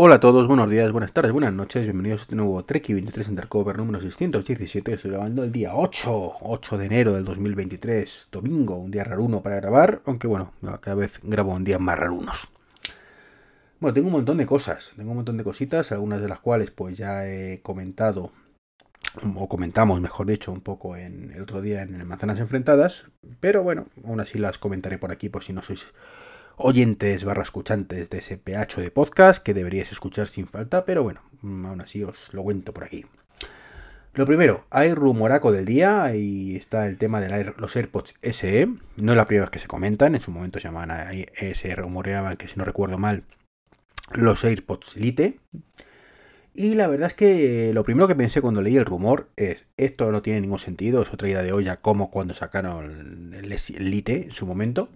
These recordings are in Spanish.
Hola a todos, buenos días, buenas tardes, buenas noches, bienvenidos a este nuevo Trek 23 Undercover número 617. Estoy grabando el día 8, 8 de enero del 2023, domingo, un día raruno para grabar, aunque bueno, cada vez grabo un día más rarunos. Bueno, tengo un montón de cosas, tengo un montón de cositas, algunas de las cuales pues ya he comentado, o comentamos mejor dicho, un poco en el otro día en Manzanas Enfrentadas, pero bueno, aún así las comentaré por aquí por si no sois oyentes barra escuchantes de ese PH de podcast que deberíais escuchar sin falta, pero bueno, mm, aún así os lo cuento por aquí. Lo primero, hay rumoraco del día y está el tema de los AirPods SE. No es la primera vez que se comentan, en su momento se llamaban, se rumoreaban que si no recuerdo mal, los AirPods Lite. Y la verdad es que lo primero que pensé cuando leí el rumor es, esto no tiene ningún sentido, es otra idea de olla como cuando sacaron el Lite en su momento.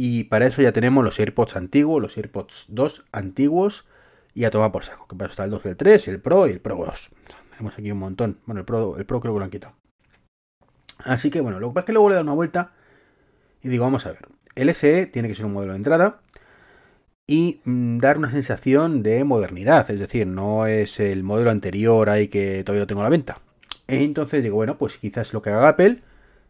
Y para eso ya tenemos los AirPods antiguos, los AirPods 2 antiguos y a tomar por saco. Que para eso está el 2, el 3, el Pro y el Pro 2. Tenemos aquí un montón. Bueno, el Pro, el Pro creo que lo han quitado. Así que bueno, lo que pasa es que luego le dado una vuelta y digo, vamos a ver. El SE tiene que ser un modelo de entrada y mm, dar una sensación de modernidad. Es decir, no es el modelo anterior ahí que todavía lo tengo a la venta. Entonces digo, bueno, pues quizás lo que haga Apple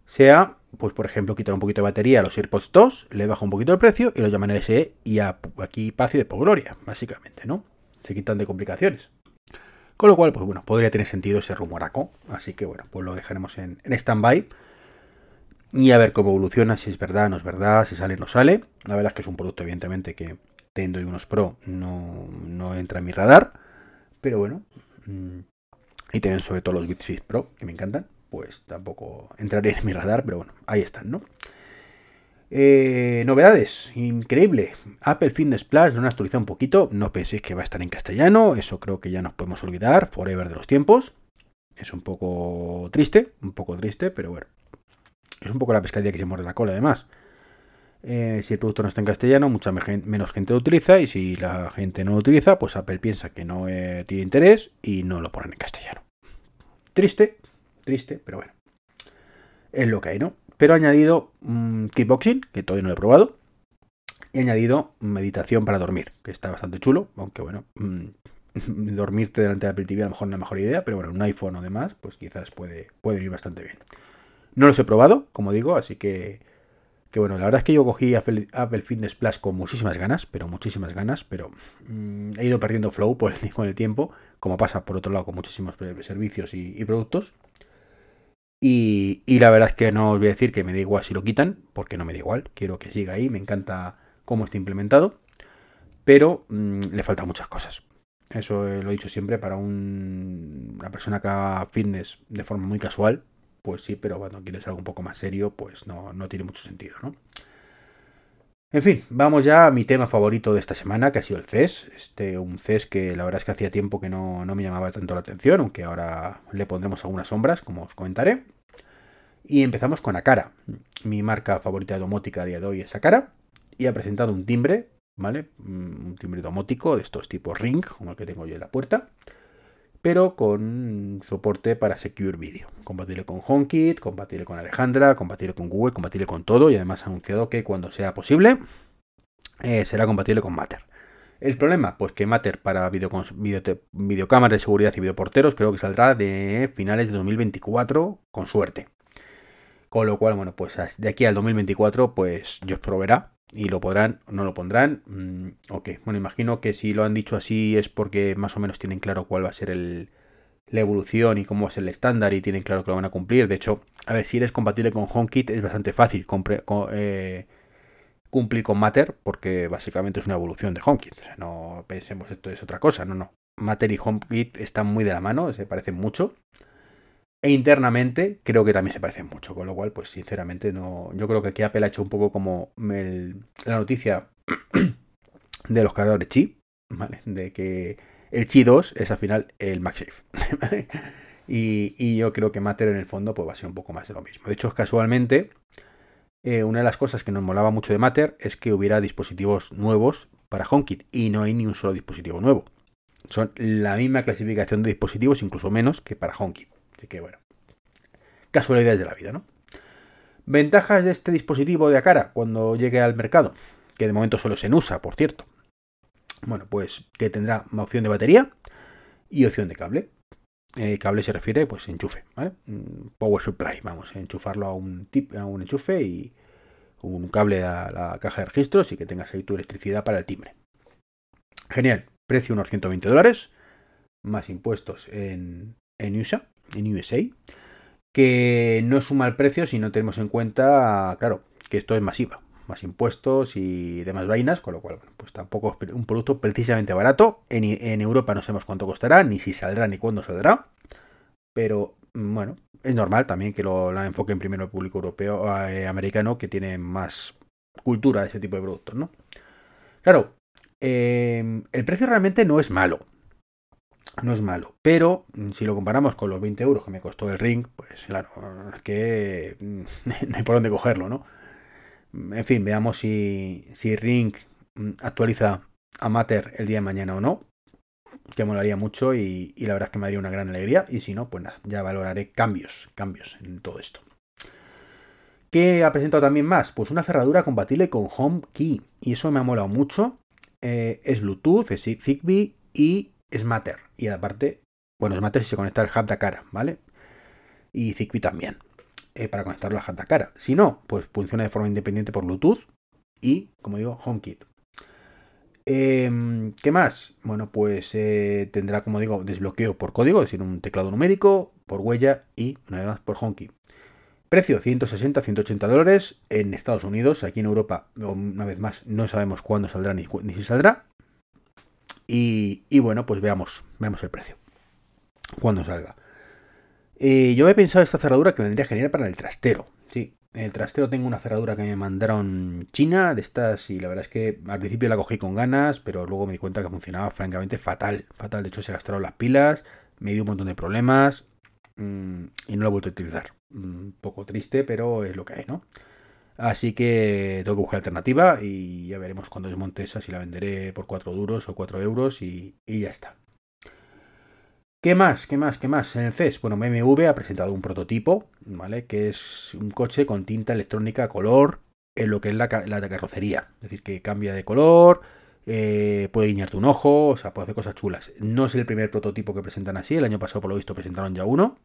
sea, pues por ejemplo, quitar un poquito de batería a los AirPods 2, le baja un poquito el precio y lo llaman SE y aquí paz y de gloria, básicamente, ¿no? Se quitan de complicaciones. Con lo cual, pues bueno, podría tener sentido ese rumoraco. Así que bueno, pues lo dejaremos en, en stand-by. Y a ver cómo evoluciona, si es verdad, no es verdad, si sale, no sale. La verdad es que es un producto, evidentemente, que teniendo unos Pro no, no entra en mi radar. Pero bueno. Mm, y tienen sobre todo los Beats Pro, que me encantan pues tampoco entraré en mi radar, pero bueno, ahí están, ¿no? Eh, novedades, increíble. Apple Fitness Plus no actualizado un poquito. No penséis que va a estar en castellano. Eso creo que ya nos podemos olvidar. Forever de los tiempos. Es un poco triste, un poco triste, pero bueno. Es un poco la pescadilla que se muerde la cola, además. Eh, si el producto no está en castellano, mucha menos gente lo utiliza. Y si la gente no lo utiliza, pues Apple piensa que no eh, tiene interés y no lo ponen en castellano. Triste, Triste, pero bueno. Es lo que hay, ¿no? Pero he añadido un kickboxing, que todavía no he probado. He añadido meditación para dormir, que está bastante chulo, aunque bueno, mm, dormirte delante de Apple TV a lo mejor no es la mejor idea, pero bueno, un iPhone o demás, pues quizás puede, puede ir bastante bien. No los he probado, como digo, así que, que bueno, la verdad es que yo cogí Apple, Fitness Plus con muchísimas ganas, pero muchísimas ganas, pero mm, he ido perdiendo flow por el, tiempo, como pasa por otro lado con muchísimos servicios y productos. Y, la verdad es que no os voy a decir que me da igual si lo quitan, porque no me da igual. Quiero que siga ahí, me encanta cómo está implementado. Pero mm, le faltan muchas cosas. Eso lo he dicho siempre para una persona que haga fitness de forma muy casual. Pues sí, pero cuando quieres algo un poco más serio, pues no, no tiene mucho sentido, ¿no? En fin, vamos ya a mi tema favorito de esta semana, que ha sido el CES. Este, un CES que la verdad es que hacía tiempo que no, me llamaba tanto la atención, aunque ahora le pondremos algunas sombras, como os comentaré. Y empezamos con Akara. Mi marca favorita de domótica a día de hoy es Akara. Y ha presentado un timbre, ¿vale? Un timbre domótico de estos tipos Ring, como el que tengo yo en la puerta pero con soporte para Secure Video. Compatible con HomeKit, compatible con Alejandra, compatible con Google, compatible con todo y además ha anunciado que cuando sea posible eh, será compatible con Matter. El problema, pues que Matter para video, videocámaras de seguridad y videoporteros creo que saldrá de finales de 2024 con suerte. Con lo cual, bueno, pues de aquí al 2024 pues yo os proveerá y lo podrán, no lo pondrán. Mm, ok, bueno, imagino que si lo han dicho así es porque más o menos tienen claro cuál va a ser el, la evolución y cómo va a ser el estándar y tienen claro que lo van a cumplir. De hecho, a ver, si eres compatible con HomeKit es bastante fácil eh, cumplir con Matter porque básicamente es una evolución de HomeKit. O sea, no pensemos esto es otra cosa, no, no. Matter y HomeKit están muy de la mano, se parecen mucho. E internamente creo que también se parecen mucho, con lo cual, pues sinceramente no. Yo creo que aquí Apple ha hecho un poco como la noticia de los cargadores Qi, ¿vale? De que el Qi 2 es al final el MagSafe. Y, yo creo que Matter en el fondo pues va a ser un poco más de lo mismo. De hecho, casualmente, eh, una de las cosas que nos molaba mucho de Matter es que hubiera dispositivos nuevos para HomeKit y no hay ni un solo dispositivo nuevo. Son la misma clasificación de dispositivos, incluso menos que para HomeKit. Así que bueno, casualidades de la vida, ¿no? Ventajas de este dispositivo de Akara cuando llegue al mercado, que de momento solo se en USA, por cierto. Bueno, pues que tendrá opción de batería y opción de cable. Eh, cable se refiere, pues enchufe, ¿vale? Mm, power supply, vamos, enchufarlo a un, a un enchufe y un cable a la caja de registros y que tengas ahí tu electricidad para el timbre. Genial, precio unos 120 dólares, más impuestos en, en USA, en USA, que no es un mal precio si no tenemos en cuenta, claro, que esto es masiva, más impuestos y demás vainas, con lo cual, bueno, pues tampoco es un producto precisamente barato. En, Europa no sabemos cuánto costará, ni si saldrá, ni cuándo saldrá. Pero mm, bueno, es normal también que lo la enfoquen primero el público europeo, eh, americano, que tiene más cultura de ese tipo de productos, ¿no? Claro, eh, el precio realmente no es malo. No es malo. Pero mm, si lo comparamos con los 20 euros que me costó el ring, pues claro, es que mm, no hay por dónde cogerlo, ¿no? En fin, veamos si, si Ring actualiza a Matter el día de mañana o no que molaría mucho y, la verdad es que me daría una gran alegría. Y si no, pues nada, ya valoraré cambios, cambios en todo esto. ¿Qué ha presentado también más? Pues una cerradura compatible con HomeKey. Y eso me ha molado mucho. Eh, es Bluetooth, es Zigbee y es Matter. Y aparte, bueno, es Matter si se conecta al hub de cara, ¿vale? Y Zigbee también. Eh, para conectarlo al hub de cara. Si no, pues funciona de forma independiente por Bluetooth y, como digo, HomeKit. Em, ¿Qué más? Bueno, pues eh, tendrá, como digo, desbloqueo por código, es decir, un teclado numérico, por huella y una vez más por honky. Precio 160-180 dólares en Estados Unidos, aquí en Europa, una vez más, no sabemos cuándo saldrá ni, si saldrá. Y, bueno, pues veamos, veamos el precio. Cuando salga. Eh, yo he pensado esta cerradura que vendría genial para el trastero. Sí, en el trastero tengo una cerradura que me mandaron China de estas y la verdad es que al principio la cogí con ganas, pero luego me di cuenta que funcionaba francamente fatal. Fatal, de hecho se gastaron las pilas, me dio un montón de problemas mm, y no la he vuelto a utilizar. Un poco triste, pero es lo que hay, ¿no? Así que tengo que buscar alternativa y ya veremos cuando desmonte esa si la venderé por 4 duros o 4 euros y ya está. ¿Qué más? ¿Qué más? ¿Qué más? En el CES, bueno, BMW ha presentado un prototipo, ¿vale? Que es un coche con tinta electrónica color en lo que es la, carrocería. Es decir, que cambia de color, eh, puede guiñarte un ojo, o sea, puede hacer cosas chulas. No es el primer prototipo que presentan así, el año pasado por lo visto presentaron ya uno,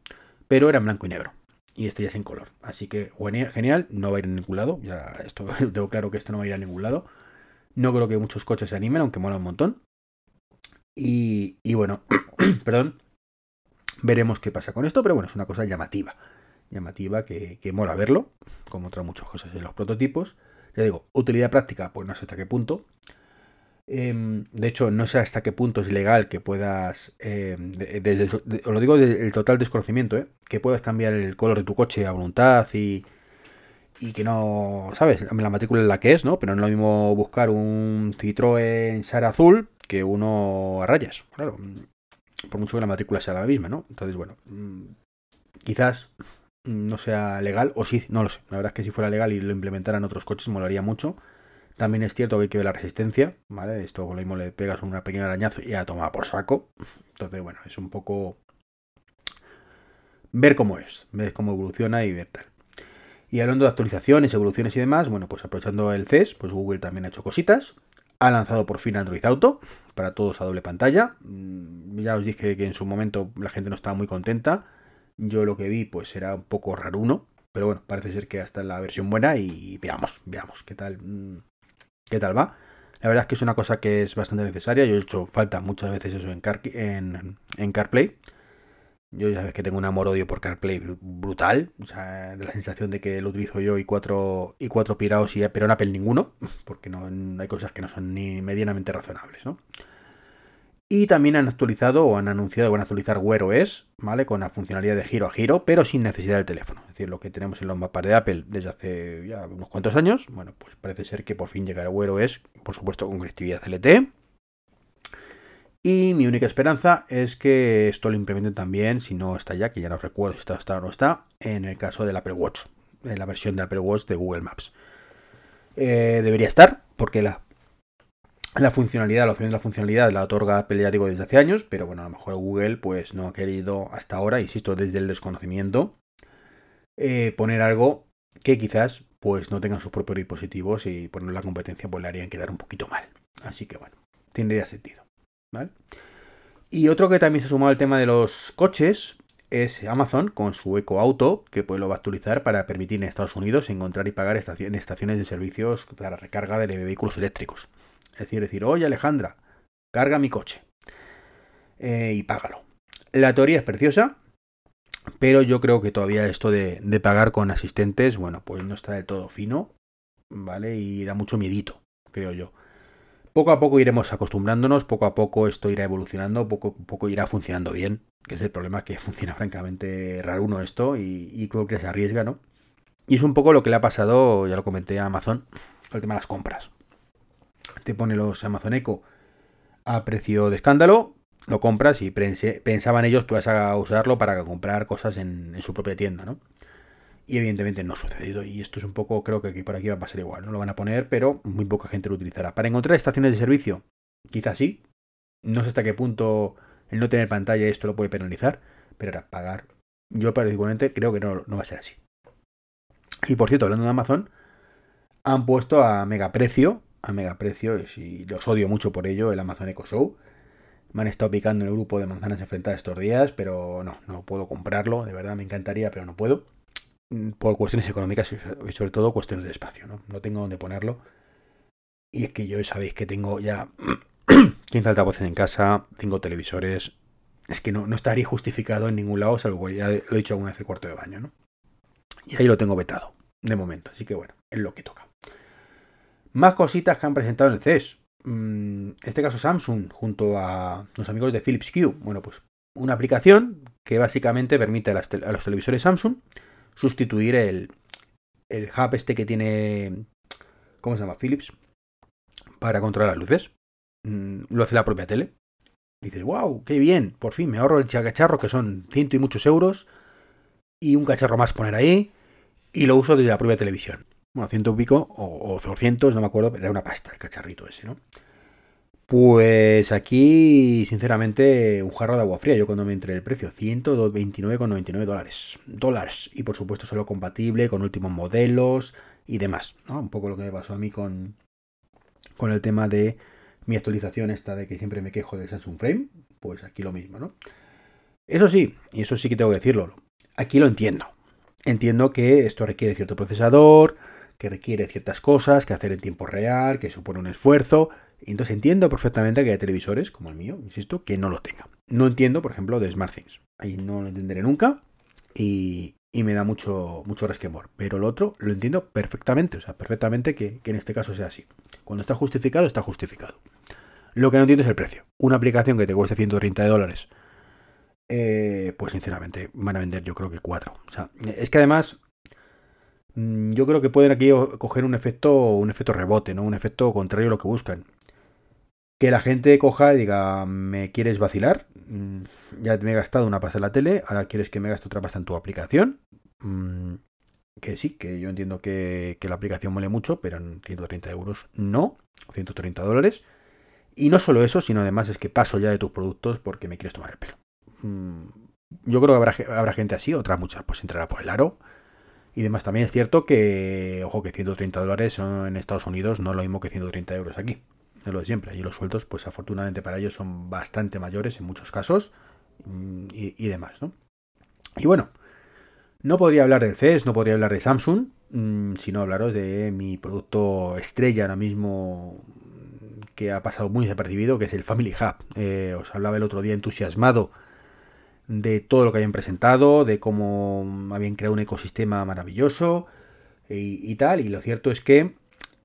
pero era en blanco y negro. Y este ya es en color. Así que genial, no va a ir a ningún lado. Ya esto tengo claro que esto no va a ir a ningún lado. No creo que muchos coches se animen, aunque mola un montón. Y, y bueno, perdón, Veremos qué pasa con esto, pero bueno, es una cosa llamativa. Llamativa que, mola verlo, como otras muchas cosas en los prototipos. Ya digo, utilidad práctica, pues no sé hasta qué punto. Em, de hecho, no sé hasta qué punto es legal que puedas, em, os lo digo del total desconocimiento, ¿eh? que puedas cambiar el color de tu coche a voluntad y, y que no, ¿sabes? La matrícula es la que es, ¿no? Pero no es lo mismo buscar un Citroën Sara azul que uno a rayas. Claro, por mucho que la matrícula sea la misma, ¿no? Entonces, bueno, mm, quizás no sea legal, o sí, no lo sé. La verdad es que si fuera legal y lo implementaran otros coches, molaría mucho. También es cierto que hay que ver la resistencia, ¿vale? Esto lo mismo le pegas una pequeña arañazo y ya toma por saco. Entonces, bueno, es un poco ver cómo es, ver cómo evoluciona y ver tal. Y hablando de actualizaciones, evoluciones y demás, bueno, pues aprovechando el CES, pues Google también ha hecho cositas. Ha lanzado por fin Android Auto para todos a doble pantalla. Mm, ya os dije que en su momento la gente no estaba muy contenta. Yo lo que vi pues era un poco raruno, pero bueno, parece ser que hasta la versión buena y veamos, veamos qué tal mm, qué tal va. La verdad es que es una cosa que es bastante necesaria. Yo he hecho falta muchas veces eso en, CarPlay. Yo ya sabes que tengo un amor-odio por CarPlay brutal. O sea, la sensación de que lo utilizo yo y cuatro, y cuatro pirados, y, pero en Apple ninguno. Porque no, hay cosas que no son ni medianamente razonables, ¿no? Y también han actualizado o han anunciado que van a actualizar Wear OS, ¿vale? Con la funcionalidad de giro a giro, pero sin necesidad del teléfono. Es decir, lo que tenemos en los mapas de Apple desde hace ya unos cuantos años. Bueno, pues parece ser que por fin llegará OS, por supuesto con conectividad LTE y mi única esperanza es que esto lo implementen también, si no está ya, que ya no recuerdo si está, o no está, en el caso del Apple Watch, en la versión de Apple Watch de Google Maps. Eh, debería estar, porque la, la funcionalidad, la opción de la funcionalidad la otorga Apple ya digo desde hace años, pero bueno, a lo mejor Google pues no ha querido hasta ahora, insisto, desde el desconocimiento, eh, poner algo que quizás pues no tengan sus propios dispositivos y poner la competencia pues le harían quedar un poquito mal. Así que bueno, tendría sentido. Y otro que también se ha sumado al tema de los coches es Amazon con su Eco Auto, que pues lo va a actualizar para permitir en Estados Unidos encontrar y pagar estaciones de servicios para recarga de vehículos eléctricos. Es decir, decir, oye Alejandra, carga mi coche eh, y págalo. La teoría es preciosa, pero yo creo que todavía esto de, de, pagar con asistentes, bueno, pues no está del todo fino, ¿vale? Y da mucho miedito, creo yo. Poco a poco iremos acostumbrándonos, poco a poco esto irá evolucionando, poco a poco irá funcionando bien, que es el problema que funciona francamente raro uno esto y, creo que se arriesga, ¿no? Y es un poco lo que le ha pasado, ya lo comenté a Amazon, el tema de las compras. Te pone los Amazon Echo a precio de escándalo, lo compras y pensaban ellos que vas a usarlo para comprar cosas en, su propia tienda, ¿no? Y evidentemente no ha sucedido. Y esto es un poco, creo que aquí por aquí va a pasar igual. No lo van a poner, pero muy poca gente lo utilizará. Para encontrar estaciones de servicio, quizás sí. No sé hasta qué punto el no tener pantalla esto lo puede penalizar. Pero ahora, pagar. Yo particularmente creo que no, va a ser así. Y por cierto, hablando de Amazon, han puesto a mega precio. A mega precio, y los odio mucho por ello, el Amazon Echo Show. Me han estado picando en el grupo de manzanas enfrentadas estos días, pero no, no puedo comprarlo. De verdad me encantaría, pero no puedo. Mm, por cuestiones económicas y sobre todo cuestiones de espacio, ¿no? No tengo dónde ponerlo. Y es que yo sabéis que tengo ya 15 altavoces en casa, 5 televisores. Es que no, no estaría justificado en ningún lado, salvo que ya lo he dicho alguna vez el cuarto de baño, ¿no? Y ahí lo tengo vetado, de momento. Así que bueno, es lo que toca. Más cositas que han presentado en el CES. Mm, en este caso Samsung, junto a los amigos de Philips Q. Bueno, pues una aplicación que básicamente permite a, los televisores Samsung sustituir el, el hub este que tiene, ¿cómo se llama? Philips, para controlar las luces. Mm, lo hace la propia tele. dices, wow, qué bien, por fin me ahorro el cacharro que son ciento y muchos euros y un cacharro más poner ahí y lo uso desde la propia televisión. Bueno, ciento y pico o, o 200, no me acuerdo, pero era una pasta el cacharrito ese, ¿no? Pues aquí, sinceramente, un jarro de agua fría. Yo cuando me entré el precio, 129,99 dólares. Dólares. Y por supuesto, solo compatible con últimos modelos y demás. ¿no? Un poco lo que me pasó a mí con, con el tema de mi actualización esta de que siempre me quejo de Samsung Frame. Pues aquí lo mismo, ¿no? Eso sí, y eso sí que tengo que decirlo. Aquí lo entiendo. Entiendo que esto requiere cierto procesador, que requiere ciertas cosas, que hacer en tiempo real, que supone un esfuerzo. Y entonces entiendo perfectamente que hay televisores, como el mío, insisto, que no lo tengan. No entiendo, por ejemplo, de SmartThings. Ahí no lo entenderé nunca y, me da mucho, mucho resquemor. Pero lo otro lo entiendo perfectamente, o sea, perfectamente que, en este caso sea así. Cuando está justificado, está justificado. Lo que no entiendo es el precio. Una aplicación que te cueste 130 dólares, eh, pues sinceramente van a vender yo creo que 4. O sea, es que además yo creo que pueden aquí coger un efecto, un efecto rebote, ¿no? Un efecto contrario a lo que buscan que la gente coja y diga, ¿me quieres vacilar? Mm, ya me he gastado una pasta en la tele, ahora quieres que me gaste otra pasta en tu aplicación. Mm, que sí, que yo entiendo que, la aplicación vale mucho, pero en 130 euros no, 130 dólares. Y no solo eso, sino además es que paso ya de tus productos porque me quieres tomar el pelo. Mm, yo creo que habrá, habrá gente así, otras muchas pues entrará por el aro. Y demás, también es cierto que, ojo, que 130 dólares en Estados Unidos no es lo mismo que 130 euros aquí de lo de siempre. Y los sueldos, pues afortunadamente para ellos son bastante mayores en muchos casos mm, y, demás, ¿no? Y bueno, no podría hablar del CES, no podría hablar de Samsung, mm, sino hablaros de mi producto estrella ahora mismo que ha pasado muy desapercibido, que es el Family Hub. Eh, os hablaba el otro día entusiasmado de todo lo que habían presentado, de cómo habían creado un ecosistema maravilloso y, tal. Y lo cierto es que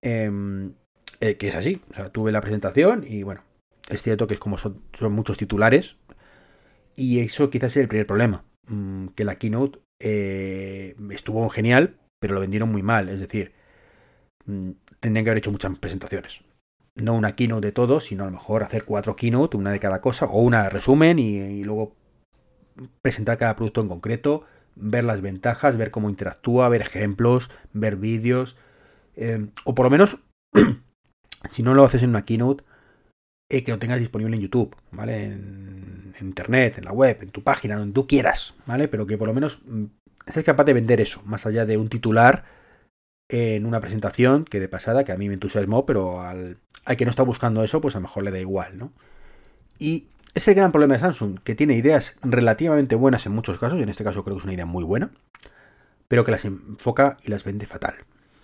em, eh, que es así. O sea, tuve la presentación y bueno, es cierto que es como son, muchos titulares y eso quizás es el primer problema. Mm, que la keynote eh, estuvo genial, pero lo vendieron muy mal. Es decir, mm, tendrían que haber hecho muchas presentaciones. No una keynote de todo, sino a lo mejor hacer cuatro keynote, una de cada cosa, o una resumen y, luego presentar cada producto en concreto, ver las ventajas, ver cómo interactúa, ver ejemplos, ver vídeos, eh, o por lo menos si no lo haces en una keynote, eh, que lo tengas disponible en YouTube, ¿vale? En, internet, en la web, en tu página, donde tú quieras, ¿vale? Pero que por lo menos mm, seas capaz de vender eso, más allá de un titular en una presentación que de pasada, que a mí me entusiasmó, pero al, al que no está buscando eso, pues a lo mejor le da igual, ¿no? Y ese gran problema de Samsung, que tiene ideas relativamente buenas en muchos casos, y en este caso creo que es una idea muy buena, pero que las enfoca y las vende fatal.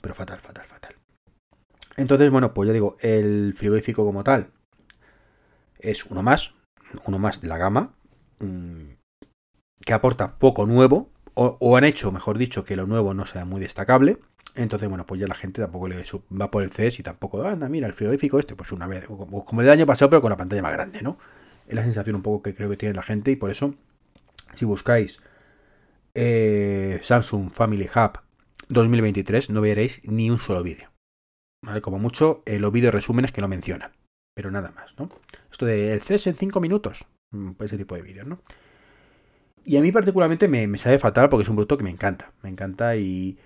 Pero fatal, fatal, fatal. Entonces, bueno, pues ya digo, el frigorífico como tal es uno más, uno más de la gama, mm, que aporta poco nuevo, o, han hecho, mejor dicho, que lo nuevo no sea muy destacable. Entonces, bueno, pues ya la gente tampoco le va por el CES y tampoco, anda, mira, el frigorífico este, pues una vez, como el año pasado, pero con la pantalla más grande, ¿no? Es la sensación un poco que creo que tiene la gente y por eso, si buscáis eh, Samsung Family Hub 2023, no veréis ni un solo vídeo. ¿Vale? Como mucho, eh, los vídeos resúmenes que lo mencionan. Pero nada más, ¿no? Esto de el CES en 5 minutos. Mm, pues ese tipo de vídeos, ¿no? Y a mí particularmente me, me, sabe fatal porque es un producto que me encanta. Me encanta y...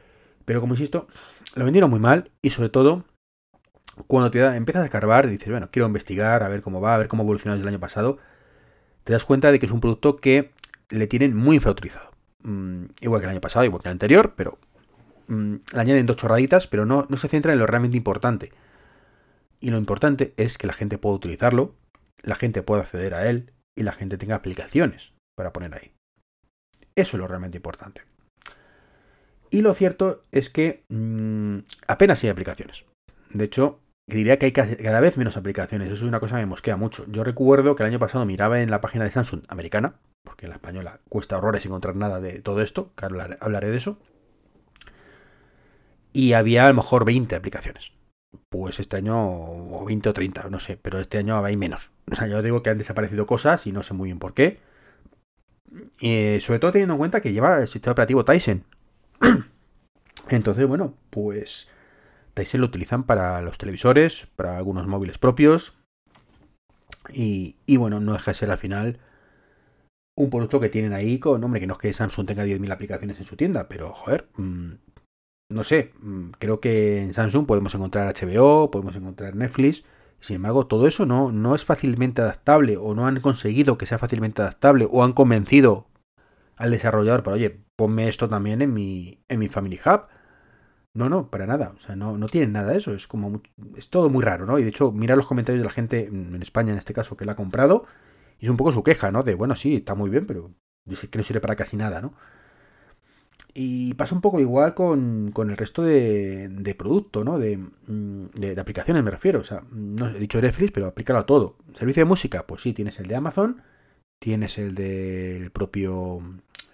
Pero como insisto, lo vendieron muy mal y sobre todo cuando te empiezas a escarbar y dices, bueno, quiero investigar, a ver cómo va, a ver cómo evolucionó desde el año pasado, te das cuenta de que es un producto que le tienen muy infrautilizado. Mm, igual que el año pasado, igual que el anterior, pero mm, le añaden dos chorraditas, pero no, no se centra en lo realmente importante. Y lo importante es que la gente pueda utilizarlo, la gente pueda acceder a él y la gente tenga aplicaciones para poner ahí. Eso es lo realmente importante. Y lo cierto es que mm, apenas hay aplicaciones. De hecho, diría que hay cada vez menos aplicaciones. Eso es una cosa que me mosquea mucho. Yo recuerdo que el año pasado miraba en la página de Samsung americana, porque en la española cuesta horrores encontrar nada de todo esto, que hablaré de eso. Y había a lo mejor 20 aplicaciones. Pues este año, o 20 o 30, no sé, pero este año hay menos. O sea, yo digo que han desaparecido cosas y no sé muy bien por qué. Y sobre todo teniendo en cuenta que lleva el sistema operativo Tyson. Entonces, bueno, pues Tyson lo utilizan para los televisores, para algunos móviles propios. Y, y bueno, no deja de ser al final un producto que tienen ahí con, hombre, que no es que Samsung tenga 10.000 aplicaciones en su tienda, pero joder, mm, no sé, mm, creo que en Samsung podemos encontrar HBO, podemos encontrar Netflix, sin embargo, todo eso no, no es fácilmente adaptable o no han conseguido que sea fácilmente adaptable o han convencido al desarrollador para, oye, ponme esto también en mi, en mi Family Hub. No, no, para nada. O sea, no, no tienen nada de eso. Es como. Es todo muy raro, ¿no? Y de hecho, mira los comentarios de la gente, en España en este caso, que la ha comprado. Y es un poco su queja, ¿no? De, bueno, sí, está muy bien, pero que no sirve para casi nada, ¿no? Y pasa un poco igual con, con el resto de, de producto, ¿no? Mm, de, de, aplicaciones me refiero. O sea, no he dicho Netflix, pero aplícalo a todo. Servicio de música, pues sí, tienes el de Amazon, tienes el del propio,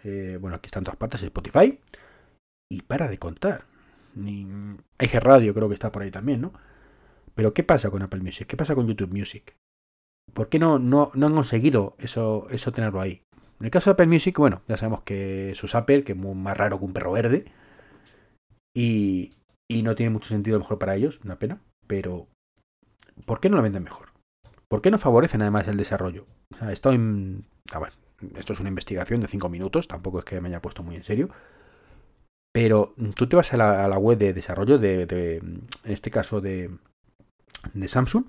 eh, bueno, aquí están todas partes, Spotify, y para de contar. Ni, Eje Radio creo que está por ahí también, ¿no? Pero ¿qué pasa con Apple Music? ¿Qué pasa con YouTube Music? ¿Por qué no, no, no han conseguido eso, eso tenerlo ahí? En el caso de Apple Music, bueno, ya sabemos que es Apple, que es más raro que un perro verde. Y, y no tiene mucho sentido mejor para ellos, una pena. Pero, ¿por qué no lo venden mejor? ¿Por qué no favorecen además el desarrollo? O sea, esto, en, esto es una investigación de 5 minutos, tampoco es que me haya puesto muy en serio. Pero tú te vas a la, web de desarrollo de, en este caso de, Samsung,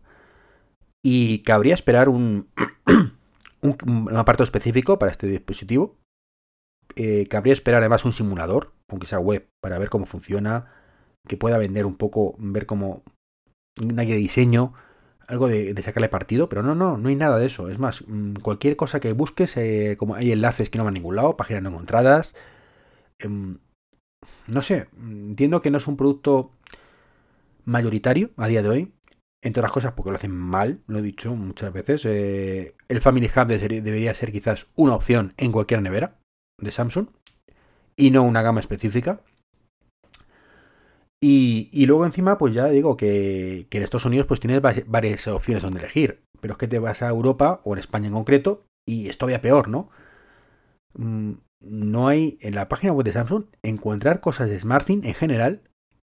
y cabría esperar un, un, apartado específico para este dispositivo. Eh, cabría esperar además un simulador, aunque sea web, para ver cómo funciona, que pueda vender un poco, ver cómo una guía de diseño, algo de, sacarle partido, pero no, no, no hay nada de eso. Es más, mm, cualquier cosa que busques, eh, como hay enlaces que no van a ningún lado, páginas no encontradas. Em, no sé, entiendo que no es un producto mayoritario a día de hoy, entre otras cosas porque lo hacen mal, lo he dicho muchas veces. Eh, el Family Hub debería ser quizás una opción en cualquier nevera de Samsung y no una gama específica. Y, luego encima, pues ya digo que, en Estados Unidos pues tienes varias opciones donde elegir. Pero es que te vas a Europa o en España en concreto y es todavía peor, ¿no? No hay en la página web de Samsung encontrar cosas de SmartThing en general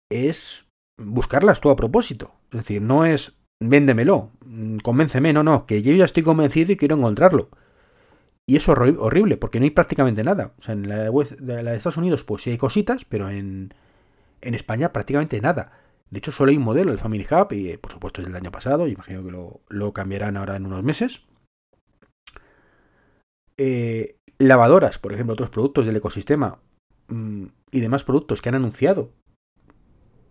es buscarlas tú a propósito. Es decir, no es véndemelo, mm, convénceme, no, no, que yo ya estoy convencido y quiero encontrarlo. Y eso es horrible, porque no hay prácticamente nada. O sea, en la, web, de, la Estados Unidos, pues sí hay cositas, pero en, en España prácticamente nada. De hecho, solo hay un modelo, el Family Hub, y por supuesto es del año pasado, imagino que lo, lo cambiarán ahora en unos meses. Eh, lavadoras, por ejemplo, otros productos del ecosistema mm, y demás productos que han anunciado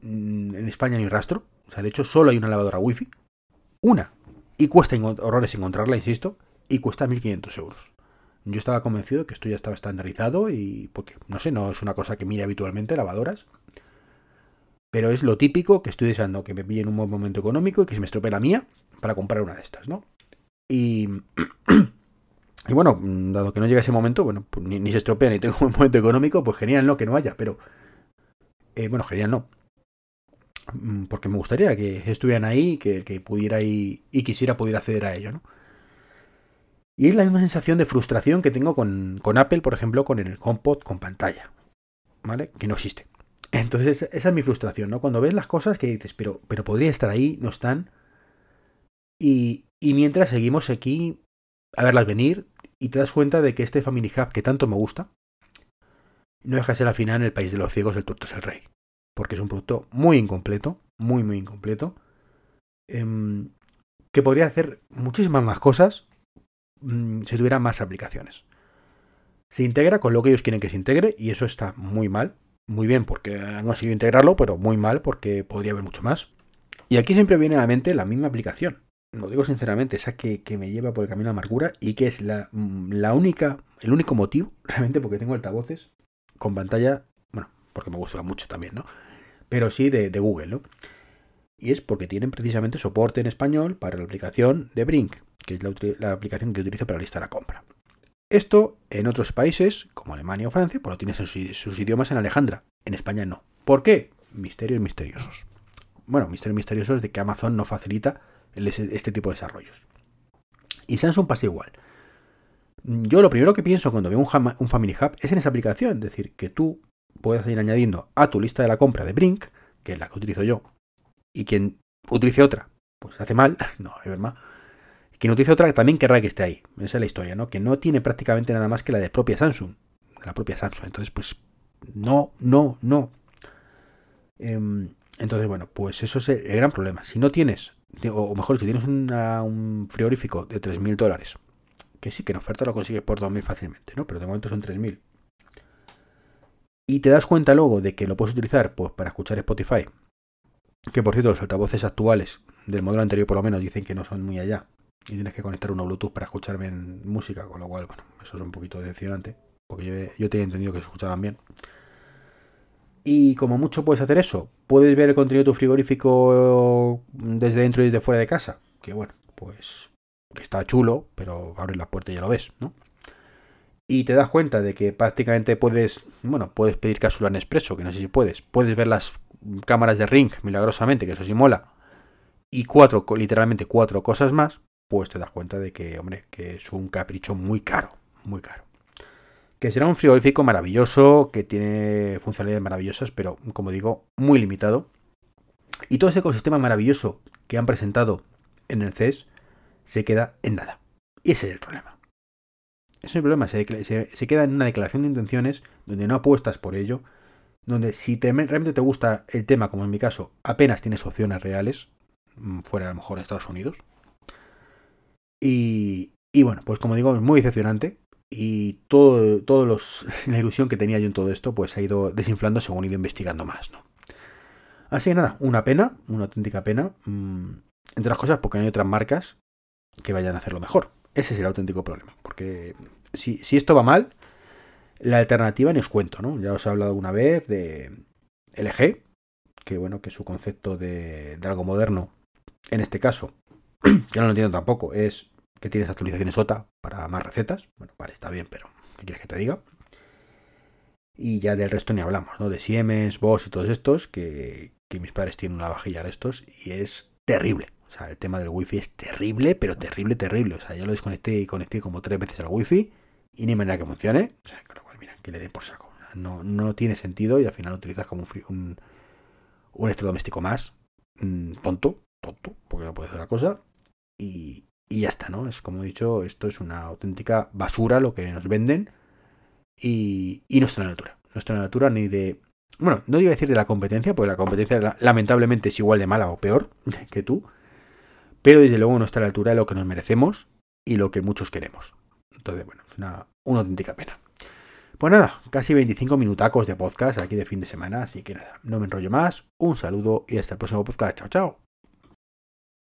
mm, en España ni rastro. O sea, de hecho, solo hay una lavadora wifi. Una. Y cuesta horrores encontrarla, insisto. Y cuesta 1.500 euros. Yo estaba convencido que esto ya estaba estandarizado y porque, no sé, no es una cosa que mire habitualmente lavadoras. Pero es lo típico que estoy deseando que me pille en un buen momento económico y que se me estropee la mía para comprar una de estas, ¿no? Y, y bueno, dado que no llega ese momento, bueno, pues ni, se estropea ni tengo un momento económico, pues genial, ¿no? Que no haya, pero... Eh, bueno, genial, no. Mm, porque me gustaría que estuvieran ahí, que, pudiera y, y quisiera poder acceder a ello, ¿no? Y es la misma sensación de frustración que tengo con, Apple, por ejemplo, con el HomePod con pantalla. ¿Vale? Que no existe. Entonces, esa es mi frustración, ¿no? Cuando ves las cosas que dices, pero, pero podría estar ahí, no están. Y, y mientras seguimos aquí a verlas venir y te das cuenta de que este Family Hub que tanto me gusta, no deja de ser al final en el país de los ciegos el tuerto es el rey. Porque es un producto muy incompleto, muy, muy incompleto, em, que podría hacer muchísimas más cosas Mm, si tuviera más aplicaciones. Se integra con lo que ellos quieren que se integre y eso está muy mal. Muy bien porque han conseguido integrarlo, pero muy mal porque podría haber mucho más. Y aquí siempre viene a la mente la misma aplicación. Lo digo sinceramente, esa que, me lleva por el camino de amargura y que es la, mm, la única, el único motivo, realmente porque tengo altavoces con pantalla, bueno, porque me gusta mucho también, ¿no? Pero sí de, de Google, ¿no? Y es porque tienen precisamente soporte en español para la aplicación de Brink que es la, aplicación que utilizo para listar la compra. Esto en otros países, como Alemania o Francia, pues lo tienen sus, sus idiomas en Alejandra. En España no. ¿Por qué? Misterios misteriosos. Bueno, misterios misteriosos de que Amazon no facilita este tipo de desarrollos. Y Samsung pasa igual. Yo lo primero que pienso cuando veo un, Family Hub es en esa aplicación. Es decir, que tú puedes ir añadiendo a tu lista de la compra de Brink, que es la que utilizo yo, y quien utilice otra, pues hace mal. No, es verdad quien utiliza otra también querrá que esté ahí. Esa es la historia, ¿no? Que no tiene prácticamente nada más que la de propia Samsung. La propia Samsung. Entonces, pues, no, no, no. Em, entonces, bueno, pues eso es el gran problema. Si no tienes, o mejor, si tienes un frigorífico de 3.000 dólares, que sí que en oferta lo consigues por 2.000 fácilmente, ¿no? Pero de momento son 3.000. Y te das cuenta luego de que lo puedes utilizar pues, para escuchar Spotify. Que por cierto, los altavoces actuales del modelo anterior por lo menos dicen que no son muy allá y tienes que conectar uno Bluetooth para escuchar bien música, con lo cual, bueno, eso es un poquito decepcionante, porque yo, yo tenía entendido que se escuchaban bien. Y como mucho puedes hacer eso, puedes ver el contenido de tu frigorífico desde dentro y desde fuera de casa, que bueno, pues que está chulo, pero abres la puerta y ya lo ves, ¿no? Y te das cuenta de que prácticamente puedes, bueno, puedes pedir cápsula en expreso, que no sé si puedes, puedes ver las cámaras de Ring milagrosamente, que eso sí mola, y cuatro, literalmente cuatro cosas más, pues te das cuenta de que, hombre, que es un capricho muy caro, muy caro. Que será un frigorífico maravilloso, que tiene funcionalidades maravillosas, pero como digo, muy limitado. Y todo ese ecosistema maravilloso que han presentado en el CES se queda en nada. Y ese es el problema. Ese es el problema, se, queda en una declaración de intenciones donde no apuestas por ello, donde si realmente te gusta el tema, como en mi caso, apenas tienes opciones reales, mm, fuera a lo mejor de Estados Unidos, y, bueno, pues como digo, es muy decepcionante. Y todo, todos los, la ilusión que tenía yo en todo esto, pues ha ido desinflando según he ido investigando más, ¿no? Así que nada, una pena, una auténtica pena. Mm, entre las cosas, porque no hay otras marcas que vayan a hacerlo mejor. Ese es el auténtico problema. Porque si, si esto va mal, la alternativa ni os cuento, ¿no? Ya os he hablado alguna vez de LG, que bueno, que su concepto de, de algo moderno, en este caso, yo no lo entiendo tampoco, es que tienes actualizaciones OTA para más recetas. Bueno, vale, está bien, pero ¿qué quieres que te diga? Y ya del resto ni hablamos, ¿no? De Siemens, Bosch y todos estos, que, mis padres tienen una vajilla de estos y es terrible. O sea, el tema del wifi es terrible, pero terrible, terrible. O sea, yo lo desconecté y conecté como tres veces al wifi y ni manera que funcione. O sea, mira, que le den por saco. no, no tiene sentido y al final lo utilizas como un, un, un electrodoméstico más. Mm, tonto, tonto, porque no puede hacer la cosa. Y, y ya está, ¿no? Es como he dicho, esto es una auténtica basura lo que nos venden y, y está en la altura ni de... Bueno, no iba a decir de la competencia, porque la competencia lamentablemente es igual de mala o peor que tú, pero desde luego no está a la altura de lo que nos merecemos y lo que muchos queremos. Entonces, bueno, es una, una auténtica pena. Pues nada, casi 25 minutacos de podcast aquí de fin de semana, así que nada, no me enrollo más. Un saludo y hasta el próximo podcast. Chao, chao.